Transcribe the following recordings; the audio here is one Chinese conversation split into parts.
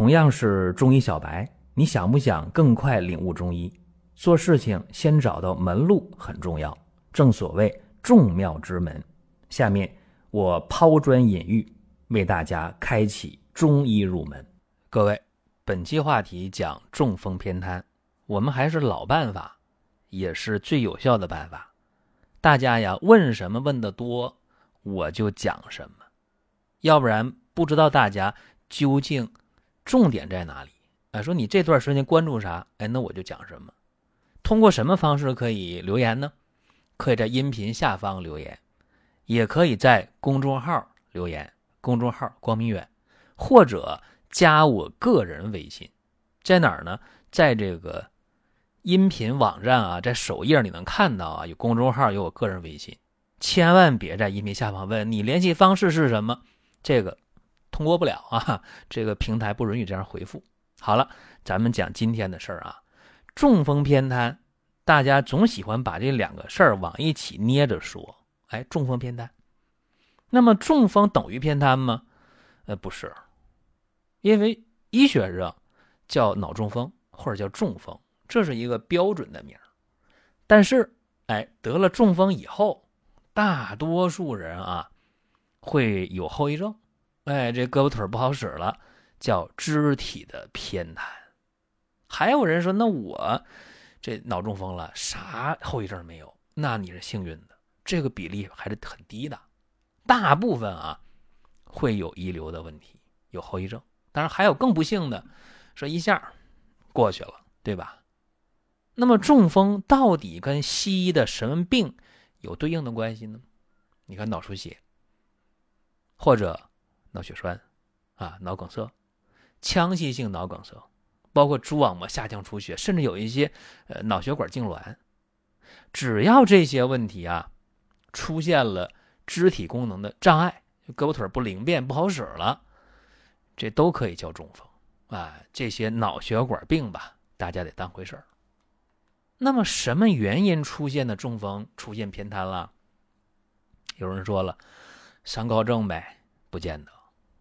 同样是中医小白，你想不想更快领悟中医？做事情先找到门路很重要，正所谓众妙之门。下面我抛砖引玉，为大家开启中医入门。各位，本期话题讲中风偏瘫，我们还是老办法，也是最有效的办法。大家呀，问什么问的多，我就讲什么，要不然不知道大家究竟。重点在哪里？哎，说你这段时间关注啥？哎，那我就讲什么。通过什么方式可以留言呢？可以在音频下方留言，也可以在公众号留言，公众号光明远，或者加我个人微信，在哪儿呢？在这个音频网站啊，在首页你能看到啊，有公众号，有我个人微信。千万别在音频下方问你联系方式是什么，这个。通过不了啊，这个平台不允许这样回复。好了，咱们讲今天的事儿啊。中风偏瘫，大家总喜欢把这两个事儿往一起捏着说。哎，中风偏瘫，那么中风等于偏瘫吗？呃，不是，因为医学上叫脑中风或者叫中风，这是一个标准的名儿。但是，哎，得了中风以后，大多数人啊会有后遗症。哎，这胳膊腿不好使了，叫肢体的偏瘫。还有人说，那我这脑中风了，啥后遗症没有？那你是幸运的，这个比例还是很低的。大部分啊会有遗留的问题，有后遗症。当然还有更不幸的，说一下过去了，对吧？那么中风到底跟西医的什么病有对应的关系呢？你看脑出血，或者。脑血栓，啊，脑梗塞，腔隙性脑梗塞，包括蛛网膜下腔出血，甚至有一些呃脑血管痉挛，只要这些问题啊出现了肢体功能的障碍，胳膊腿不灵便不好使了，这都可以叫中风啊。这些脑血管病吧，大家得当回事儿。那么什么原因出现的中风出现偏瘫了？有人说了，三高症呗，不见得。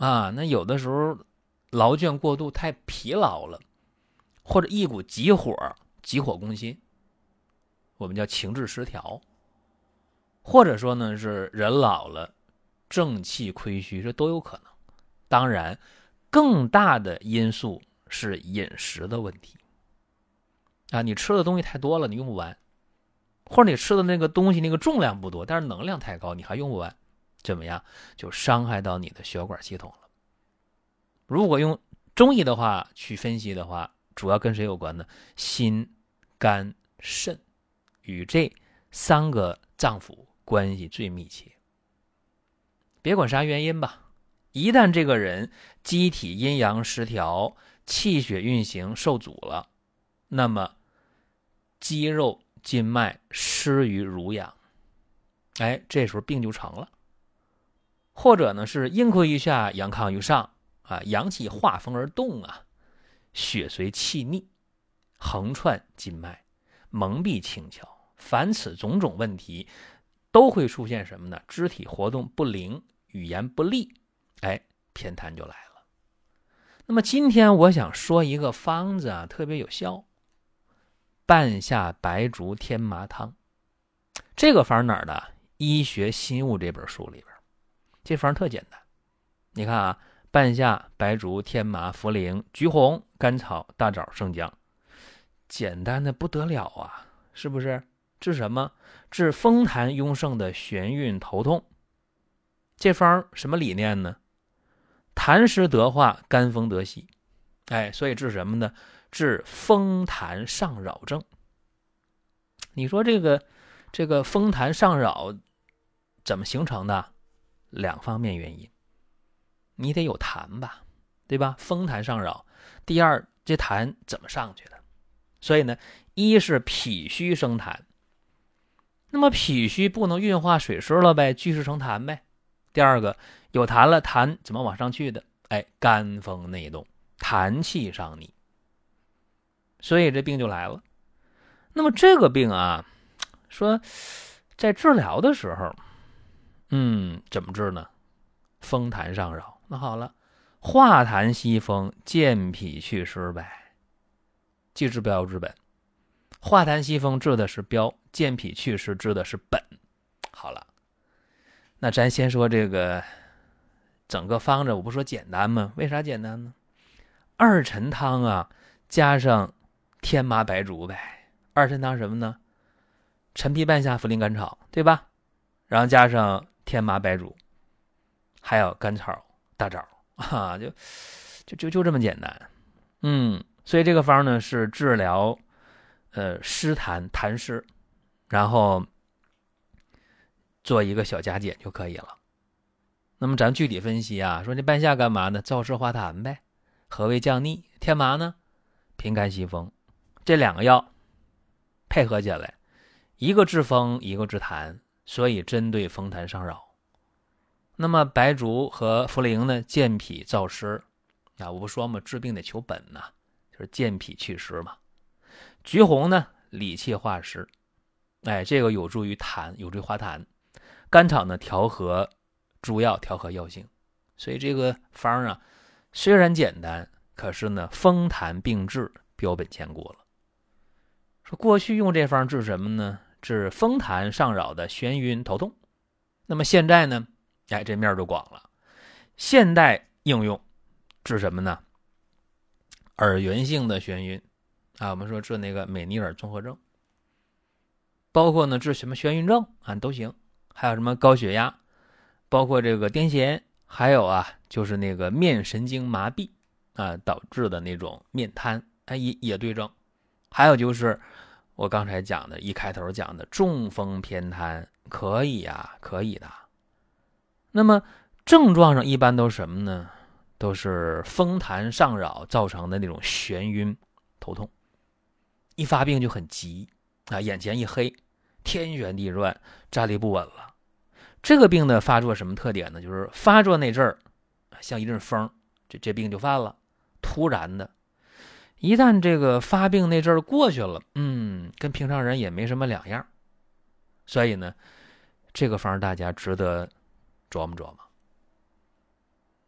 啊，那有的时候劳倦过度太疲劳了，或者一股急火急火攻心，我们叫情志失调，或者说呢是人老了正气亏虚，这都有可能。当然，更大的因素是饮食的问题啊，你吃的东西太多了，你用不完，或者你吃的那个东西那个重量不多，但是能量太高，你还用不完。怎么样？就伤害到你的血管系统了。如果用中医的话去分析的话，主要跟谁有关呢？心、肝、肾，与这三个脏腑关系最密切。别管啥原因吧，一旦这个人机体阴阳失调，气血运行受阻了，那么肌肉筋脉失于濡养，哎，这时候病就成了。或者呢是阴亏于下，阳亢于上啊，阳气化风而动啊，血随气逆，横串筋脉，蒙蔽轻巧。凡此种种问题，都会出现什么呢？肢体活动不灵，语言不利，哎，偏瘫就来了。那么今天我想说一个方子啊，特别有效，半夏白术天麻汤。这个方哪儿的？《医学新物》这本书里边。这方特简单，你看啊，半夏、白术、天麻、茯苓、橘红、甘草、大枣、生姜，简单的不得了啊！是不是？治什么？治风痰壅盛的眩晕头痛。这方什么理念呢？痰湿得化，肝风得息。哎，所以治什么呢？治风痰上扰症。你说这个这个风痰上扰怎么形成的？两方面原因，你得有痰吧，对吧？风痰上扰。第二，这痰怎么上去的？所以呢，一是脾虚生痰，那么脾虚不能运化水湿了呗，聚湿成痰呗。第二个，有痰了，痰怎么往上去的？哎，肝风内动，痰气上逆，所以这病就来了。那么这个病啊，说在治疗的时候。嗯，怎么治呢？风痰上扰，那好了，化痰息风，健脾祛湿呗。既治标又治本。化痰息风治的是标，健脾祛湿治的是本。好了，那咱先说这个整个方子，我不说简单吗？为啥简单呢？二陈汤啊，加上天麻白术呗。二陈汤什么呢？陈皮半夏茯苓甘草，对吧？然后加上天麻白术，还有甘草、大枣啊，就就就就这么简单。嗯，所以这个方呢是治疗。呃，湿痰痰湿，然后做一个小加减就可以了。那么咱具体分析啊，说这半夏干嘛呢？燥湿化痰呗，和胃降逆。天麻呢，平肝息风。这两个药配合起来，一个治风，一个治痰，所以针对风痰上扰。那么白术和茯苓呢，健脾燥湿。啊，我不说嘛，治病得求本呐，就是健脾祛湿嘛。橘红呢，理气化湿，哎，这个有助于痰，有助于化痰。甘草呢，调和诸药，调和药性。所以这个方啊，虽然简单，可是呢，风痰并治，标本兼顾了。说过去用这方治什么呢？治风痰上扰的眩晕头痛。那么现在呢，哎，这面就广了。现代应用治什么呢？耳源性的眩晕。啊，我们说治那个美尼尔综合症，包括呢治什么眩晕症啊都行，还有什么高血压，包括这个癫痫，还有啊就是那个面神经麻痹啊导致的那种面瘫，哎也也对症，还有就是我刚才讲的一开头讲的中风偏瘫，可以呀，可以的。那么症状上一般都是什么呢？都是风痰上扰造成的那种眩晕头痛。一发病就很急啊，眼前一黑，天旋地转，站立不稳了。这个病的发作什么特点呢？就是发作那阵儿像一阵风，这这病就犯了，突然的。一旦这个发病那阵儿过去了，嗯，跟平常人也没什么两样。所以呢，这个方大家值得琢磨琢磨。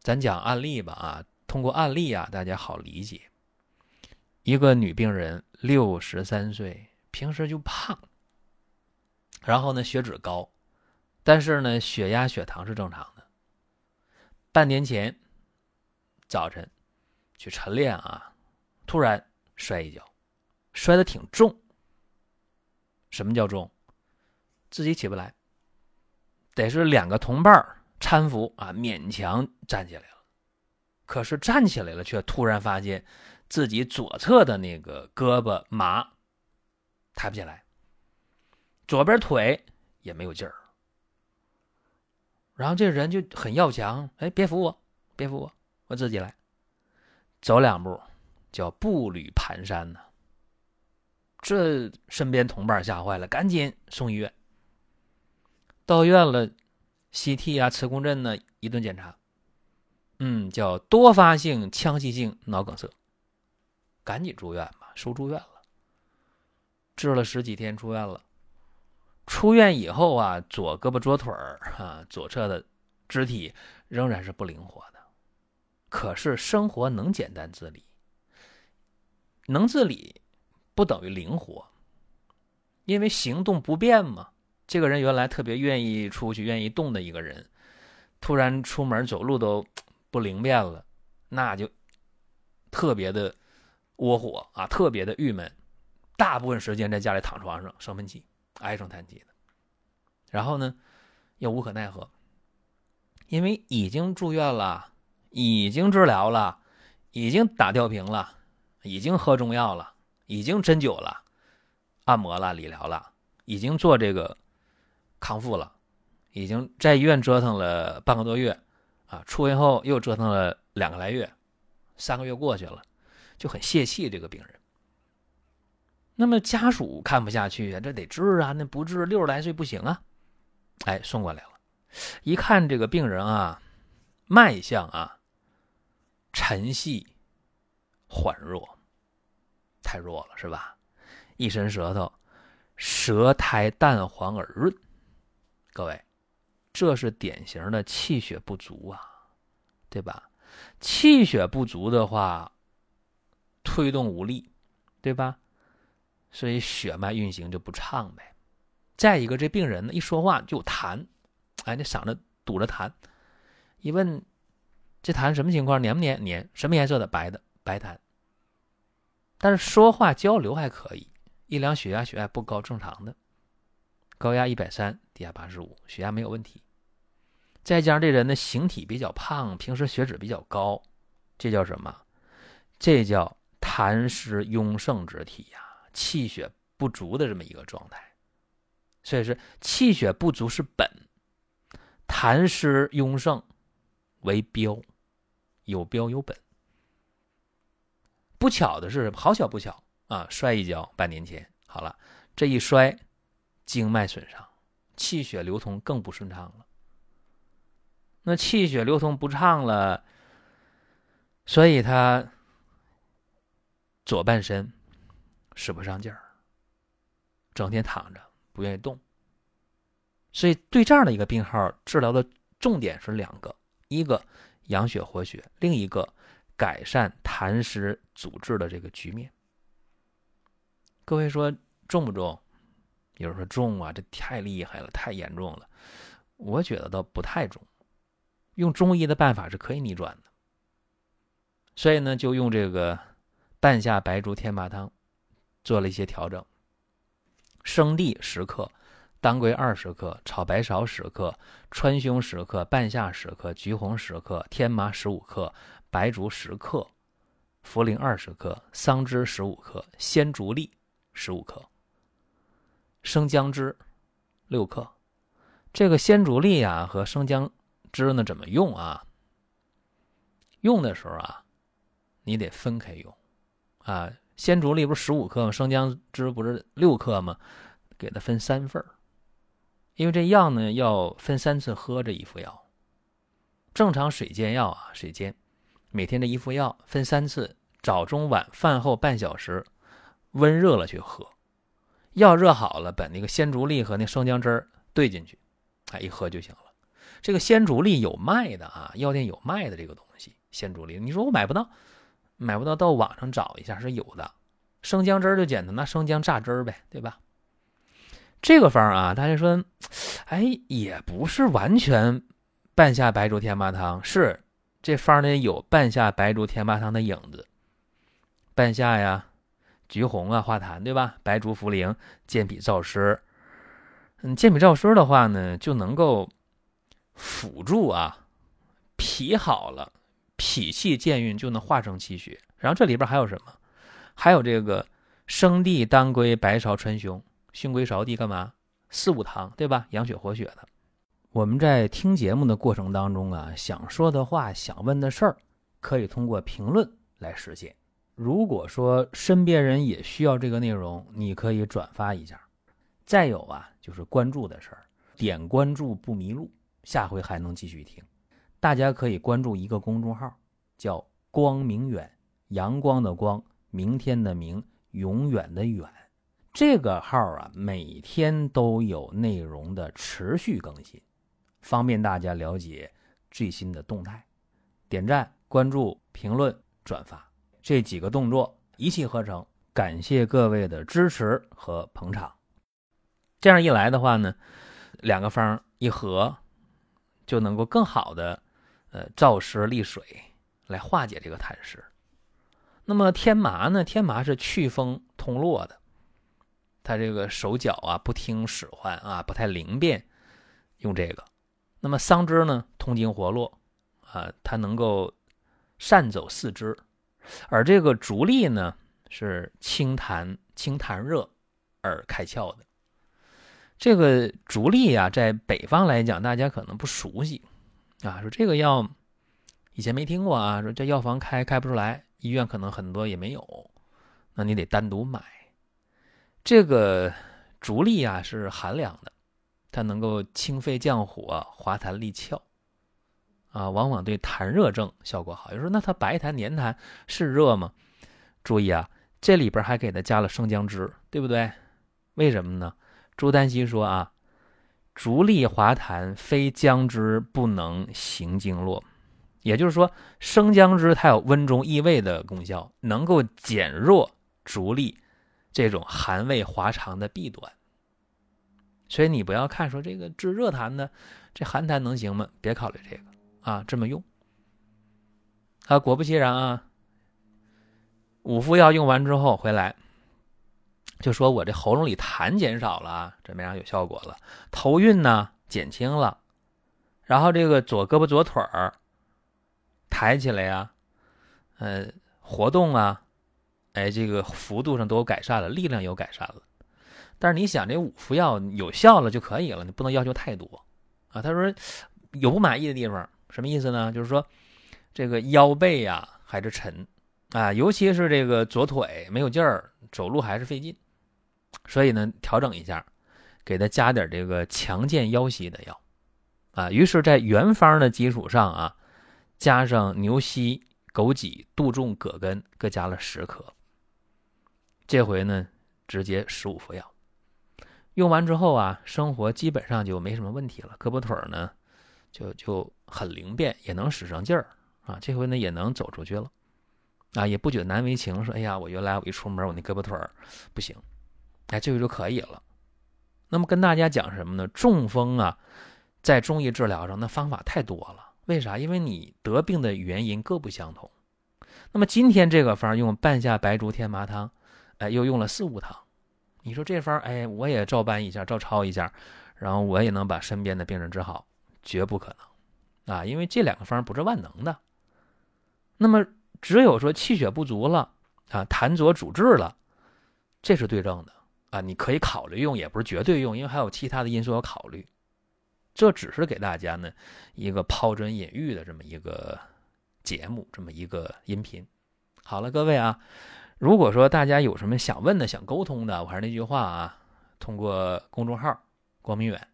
咱讲案例吧啊，通过案例啊，大家好理解。一个女病人。六十三岁，平时就胖，然后呢血脂高，但是呢血压、血糖是正常的。半年前早晨去晨练啊，突然摔一跤，摔得挺重。什么叫重？自己起不来，得是两个同伴搀扶啊，勉强站起来了。可是站起来了，却突然发现。自己左侧的那个胳膊麻，抬不起来，左边腿也没有劲儿，然后这人就很要强，哎，别扶我，别扶我，我自己来，走两步叫步履蹒跚呢。这身边同伴吓坏了，赶紧送医院。到院了，CT 啊、磁共振呢，一顿检查，嗯，叫多发性腔隙性脑梗塞。赶紧住院吧，收住院了。治了十几天，出院了。出院以后啊，左胳膊、左腿儿啊，左侧的肢体仍然是不灵活的。可是生活能简单自理，能自理不等于灵活，因为行动不便嘛。这个人原来特别愿意出去、愿意动的一个人，突然出门走路都不灵便了，那就特别的。窝火啊，特别的郁闷，大部分时间在家里躺床上生闷气，唉声叹气的。然后呢，又无可奈何，因为已经住院了，已经治疗了，已经打吊瓶了，已经喝中药了，已经针灸了，按摩了，理疗了，已经做这个康复了，已经在医院折腾了半个多月，啊，出院后又折腾了两个来月，三个月过去了。就很泄气，这个病人。那么家属看不下去啊，这得治啊，那不治六十来岁不行啊。哎，送过来了，一看这个病人啊，脉象啊，沉细缓弱，太弱了是吧？一伸舌头，舌苔淡黄而润，各位，这是典型的气血不足啊，对吧？气血不足的话，推动无力，对吧？所以血脉运行就不畅呗。再一个，这病人呢一说话就痰，哎，那嗓子堵着痰。一问，这痰什么情况？黏不黏？黏。什么颜色的？白的，白痰。但是说话交流还可以，一量血压，血压不高，正常的。高压一百三，低压八十五，血压没有问题。再加上这人的形体比较胖，平时血脂比较高，这叫什么？这叫痰湿壅盛之体呀，气血不足的这么一个状态。所以是气血不足是本，痰湿壅盛为标，有标有本。不巧的是，好巧不巧啊，摔一跤，半年前好了，这一摔。经脉损伤，气血流通更不顺畅了。那气血流通不畅了，所以他左半身使不上劲儿，整天躺着不愿意动。所以对这样的一个病号，治疗的重点是两个：一个养血活血，另一个改善痰湿阻滞的这个局面。各位说重不重？有人说重啊，这太厉害了，太严重了。我觉得倒不太重，用中医的办法是可以逆转的。所以呢，就用这个半夏白术天麻汤做了一些调整：生地十克，当归二十克，炒白芍十克，川芎十克，半夏十克，橘红十克，天麻十五克，白术十克，茯苓二十克，桑枝十五克，鲜竹粒十五克。生姜汁六克，这个鲜竹粒啊和生姜汁呢怎么用啊？用的时候啊，你得分开用啊。鲜竹粒不是十五克吗？生姜汁不是六克吗？给它分三份因为这药呢要分三次喝这一副药。正常水煎药啊，水煎，每天这一副药分三次，早中晚饭后半小时，温热了去喝。药热好了，把那个鲜竹沥和那生姜汁兑进去，哎，一喝就行了。这个鲜竹沥有卖的啊，药店有卖的这个东西。鲜竹沥，你说我买不到，买不到，到网上找一下是有的。生姜汁儿就简单，拿生姜榨汁儿呗，对吧？这个方啊，大家说，哎，也不是完全半夏白术天麻汤，是这方呢有半夏白术天麻汤的影子，半夏呀。橘红啊，化痰对吧？白术、茯苓、健脾燥湿。嗯，健脾燥湿的话呢，就能够辅助啊，脾好了，脾气健运就能化生气血。然后这里边还有什么？还有这个生地、当归、白芍、川芎、熏归芍地干嘛？四物汤对吧？养血活血的。我们在听节目的过程当中啊，想说的话、想问的事儿，可以通过评论来实现。如果说身边人也需要这个内容，你可以转发一下。再有啊，就是关注的事儿，点关注不迷路，下回还能继续听。大家可以关注一个公众号，叫“光明远”，阳光的光，明天的明，永远的远。这个号啊，每天都有内容的持续更新，方便大家了解最新的动态。点赞、关注、评论、转发。这几个动作一气呵成，感谢各位的支持和捧场。这样一来的话呢，两个方一合，就能够更好的呃燥湿利水，来化解这个痰湿。那么天麻呢？天麻是祛风通络的，他这个手脚啊不听使唤啊，不太灵便，用这个。那么桑枝呢，通经活络啊，它能够善走四肢。而这个竹沥呢，是清痰、清痰热而开窍的。这个竹沥啊，在北方来讲，大家可能不熟悉啊。说这个药以前没听过啊，说这药房开开不出来，医院可能很多也没有，那你得单独买。这个竹沥啊是寒凉的，它能够清肺降火、滑痰利窍。啊，往往对痰热症效果好。有人说，那它白痰、黏痰是热吗？注意啊，这里边还给它加了生姜汁，对不对？为什么呢？朱丹溪说啊，竹沥滑痰，非姜汁不能行经络。也就是说，生姜汁它有温中益胃的功效，能够减弱逐利这种寒胃滑肠的弊端。所以你不要看说这个治热痰的，这寒痰能行吗？别考虑这个啊，这么用。啊，果不其然啊，五副药用完之后回来，就说我这喉咙里痰减少了，怎么样有效果了？头晕呢减轻了，然后这个左胳膊左腿儿抬起来呀，呃，活动啊，哎，这个幅度上都有改善了，力量有改善了。但是你想，这五副药有效了就可以了，你不能要求太多啊。他说有不满意的地方，什么意思呢？就是说这个腰背呀还是沉啊，尤其是这个左腿没有劲儿，走路还是费劲，所以呢调整一下，给他加点这个强健腰膝的药啊。于是，在原方的基础上啊，加上牛膝、枸杞、杜仲、葛根各加了十克，这回呢直接十五副药。用完之后啊，生活基本上就没什么问题了，胳膊腿呢，就就很灵便，也能使上劲儿啊。这回呢也能走出去了，啊，也不觉得难为情，说哎呀，我原来我一出门我那胳膊腿不行，哎，这回就可以了。那么跟大家讲什么呢？中风啊，在中医治疗上那方法太多了，为啥？因为你得病的原因各不相同。那么今天这个方用半夏白术天麻汤，哎，又用了四物汤。你说这方哎，我也照搬一下，照抄一下，然后我也能把身边的病人治好，绝不可能啊！因为这两个方不是万能的。那么只有说气血不足了啊，痰浊阻滞了，这是对症的啊，你可以考虑用，也不是绝对用，因为还有其他的因素要考虑。这只是给大家呢一个抛砖引玉的这么一个节目，这么一个音频。好了，各位啊。如果说大家有什么想问的、想沟通的，我还是那句话啊，通过公众号“光明远”，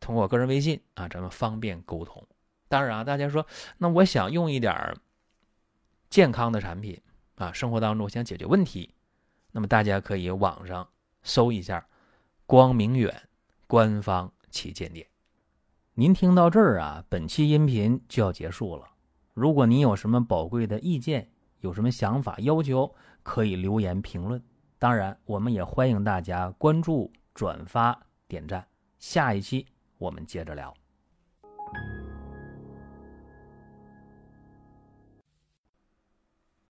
通过个人微信啊，咱们方便沟通。当然啊，大家说那我想用一点健康的产品啊，生活当中想解决问题，那么大家可以网上搜一下“光明远”官方旗舰店。您听到这儿啊，本期音频就要结束了。如果您有什么宝贵的意见，有什么想法、要求？可以留言评论，当然，我们也欢迎大家关注、转发、点赞。下一期我们接着聊。